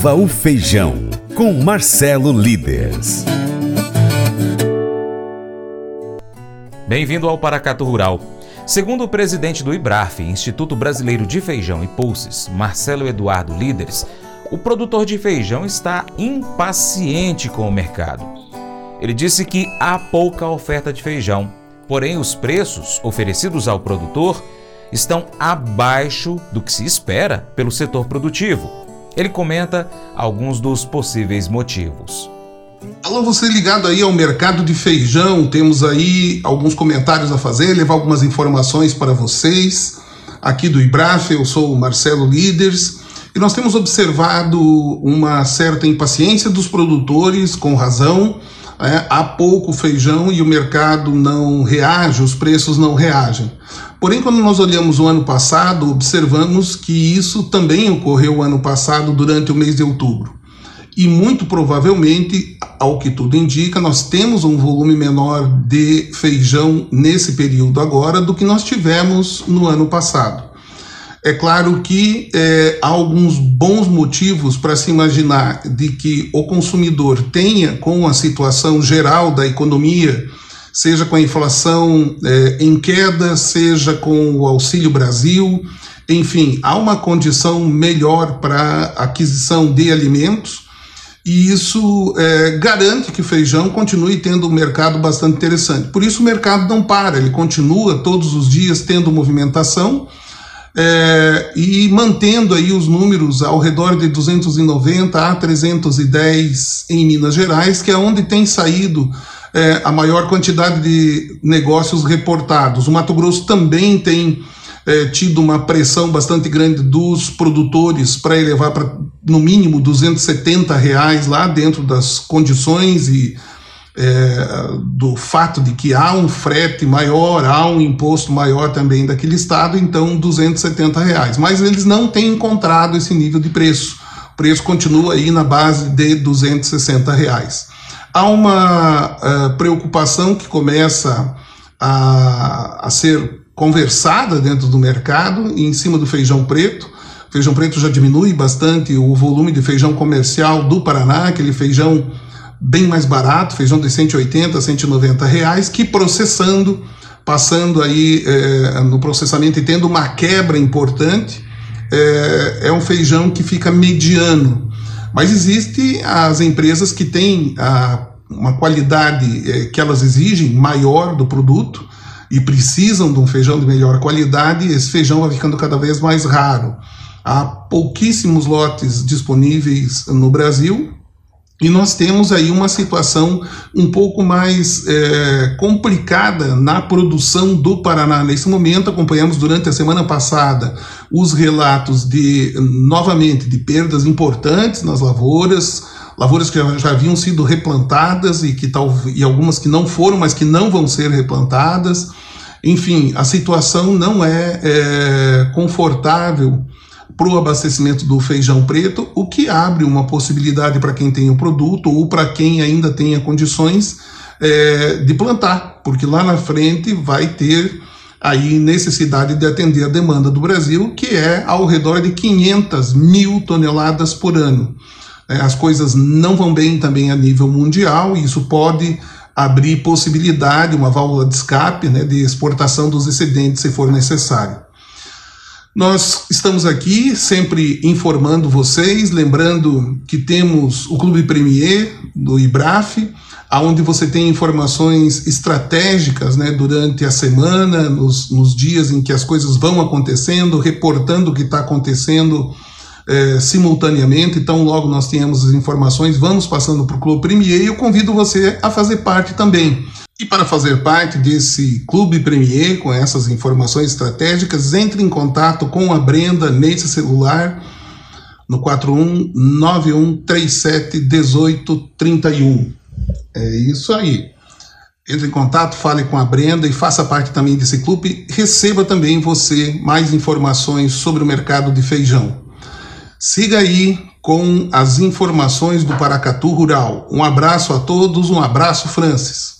Viva o Feijão, com Marcelo Líderes. Bem-vindo ao Paracatu Rural. Segundo o presidente do IBRAF, Instituto Brasileiro de Feijão e Pulses, Marcelo Eduardo Líderes, o produtor de feijão está impaciente com o mercado. Ele disse que há pouca oferta de feijão, porém os preços oferecidos ao produtor estão abaixo do que se espera pelo setor produtivo. Ele comenta alguns dos possíveis motivos. Alô, você ligado aí ao mercado de feijão, temos aí alguns comentários a fazer, levar algumas informações para vocês. Aqui do IBRAF, eu sou o Marcelo Líderes, e nós temos observado uma certa impaciência dos produtores, com razão. É, há pouco feijão e o mercado não reage, os preços não reagem. Porém, quando nós olhamos o ano passado, observamos que isso também ocorreu ano passado durante o mês de outubro. E muito provavelmente, ao que tudo indica, nós temos um volume menor de feijão nesse período agora do que nós tivemos no ano passado. É claro que é, há alguns bons motivos para se imaginar de que o consumidor tenha, com a situação geral da economia, seja com a inflação é, em queda, seja com o Auxílio Brasil, enfim, há uma condição melhor para aquisição de alimentos e isso é, garante que o feijão continue tendo um mercado bastante interessante. Por isso o mercado não para, ele continua todos os dias tendo movimentação é, e mantendo aí os números ao redor de 290 a 310 em Minas Gerais, que é onde tem saído é, a maior quantidade de negócios reportados. O Mato Grosso também tem é, tido uma pressão bastante grande dos produtores para elevar para no mínimo 270 reais lá dentro das condições e é, do fato de que há um frete maior, há um imposto maior também daquele estado, então 270 reais. Mas eles não têm encontrado esse nível de preço. O preço continua aí na base de 260 reais. Há uma uh, preocupação que começa a, a ser conversada dentro do mercado em cima do feijão preto. Feijão preto já diminui bastante o volume de feijão comercial do Paraná, aquele feijão bem mais barato, feijão de 180, 190 reais, que processando, passando aí é, no processamento e tendo uma quebra importante, é, é um feijão que fica mediano. Mas existe as empresas que têm a, uma qualidade é, que elas exigem maior do produto e precisam de um feijão de melhor qualidade, esse feijão vai ficando cada vez mais raro. Há pouquíssimos lotes disponíveis no Brasil, e nós temos aí uma situação um pouco mais é, complicada na produção do Paraná. Nesse momento, acompanhamos durante a semana passada os relatos de, novamente, de perdas importantes nas lavouras, lavouras que já, já haviam sido replantadas e, que tal, e algumas que não foram, mas que não vão ser replantadas. Enfim, a situação não é, é confortável para o abastecimento do feijão preto, o que abre uma possibilidade para quem tem o produto ou para quem ainda tenha condições é, de plantar, porque lá na frente vai ter aí necessidade de atender a demanda do Brasil, que é ao redor de 500 mil toneladas por ano. É, as coisas não vão bem também a nível mundial, e isso pode abrir possibilidade, uma válvula de escape né, de exportação dos excedentes se for necessário. Nós estamos aqui sempre informando vocês, lembrando que temos o Clube Premier do IBRAF, aonde você tem informações estratégicas né, durante a semana, nos, nos dias em que as coisas vão acontecendo, reportando o que está acontecendo é, simultaneamente. Então, logo nós tenhamos as informações, vamos passando para o Clube Premier e eu convido você a fazer parte também. E para fazer parte desse Clube Premier com essas informações estratégicas, entre em contato com a Brenda nesse celular no 4191371831. É isso aí. Entre em contato, fale com a Brenda e faça parte também desse clube. Receba também você mais informações sobre o mercado de feijão. Siga aí com as informações do Paracatu Rural. Um abraço a todos, um abraço, Francis.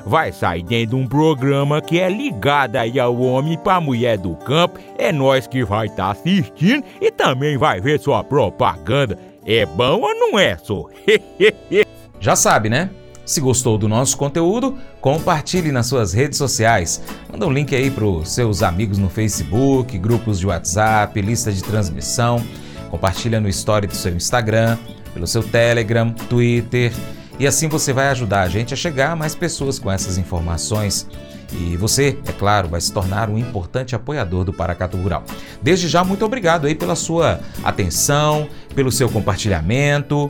vai sair dentro de um programa que é ligado aí ao homem para mulher do campo. É nós que vai estar tá assistindo e também vai ver sua propaganda. É bom ou não é, só? Já sabe, né? Se gostou do nosso conteúdo, compartilhe nas suas redes sociais. Manda um link aí para os seus amigos no Facebook, grupos de WhatsApp, lista de transmissão. Compartilha no story do seu Instagram, pelo seu Telegram, Twitter e assim você vai ajudar a gente a chegar a mais pessoas com essas informações. E você, é claro, vai se tornar um importante apoiador do Paracato Rural. Desde já, muito obrigado aí pela sua atenção, pelo seu compartilhamento.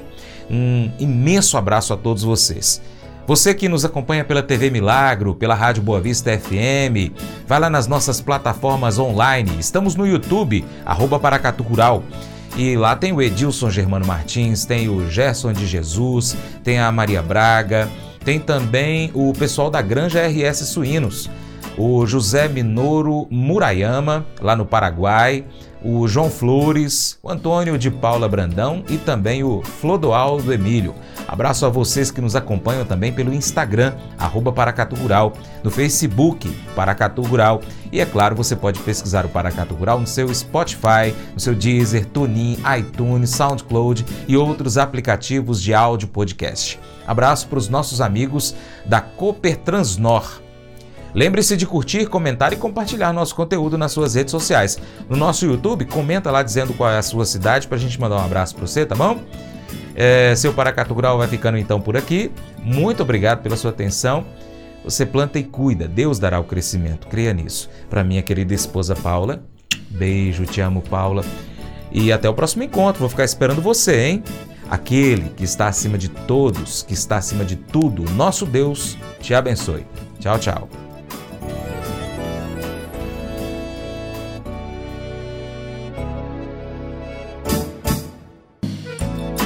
Um imenso abraço a todos vocês. Você que nos acompanha pela TV Milagro, pela Rádio Boa Vista FM, vai lá nas nossas plataformas online. Estamos no YouTube, arroba Paracatu Rural. E lá tem o Edilson Germano Martins, tem o Gerson de Jesus, tem a Maria Braga, tem também o pessoal da Granja RS Suínos, o José Minoro Murayama, lá no Paraguai, o João Flores, o Antônio de Paula Brandão e também o Flodoaldo Emílio. Abraço a vocês que nos acompanham também pelo Instagram, arroba Paracatu Rural, no Facebook, Paracatu Rural. E é claro, você pode pesquisar o Paracatu Rural no seu Spotify, no seu Deezer, TuneIn, iTunes, SoundCloud e outros aplicativos de áudio podcast. Abraço para os nossos amigos da Cooper Transnor Lembre-se de curtir, comentar e compartilhar nosso conteúdo nas suas redes sociais. No nosso YouTube, comenta lá dizendo qual é a sua cidade para a gente mandar um abraço para você, tá bom? É, seu Paracatu Rural vai ficando então por aqui. Muito obrigado pela sua atenção. Você planta e cuida, Deus dará o crescimento, creia nisso. Para minha querida esposa Paula, beijo, te amo, Paula. E até o próximo encontro, vou ficar esperando você, hein? Aquele que está acima de todos, que está acima de tudo, nosso Deus, te abençoe. Tchau, tchau.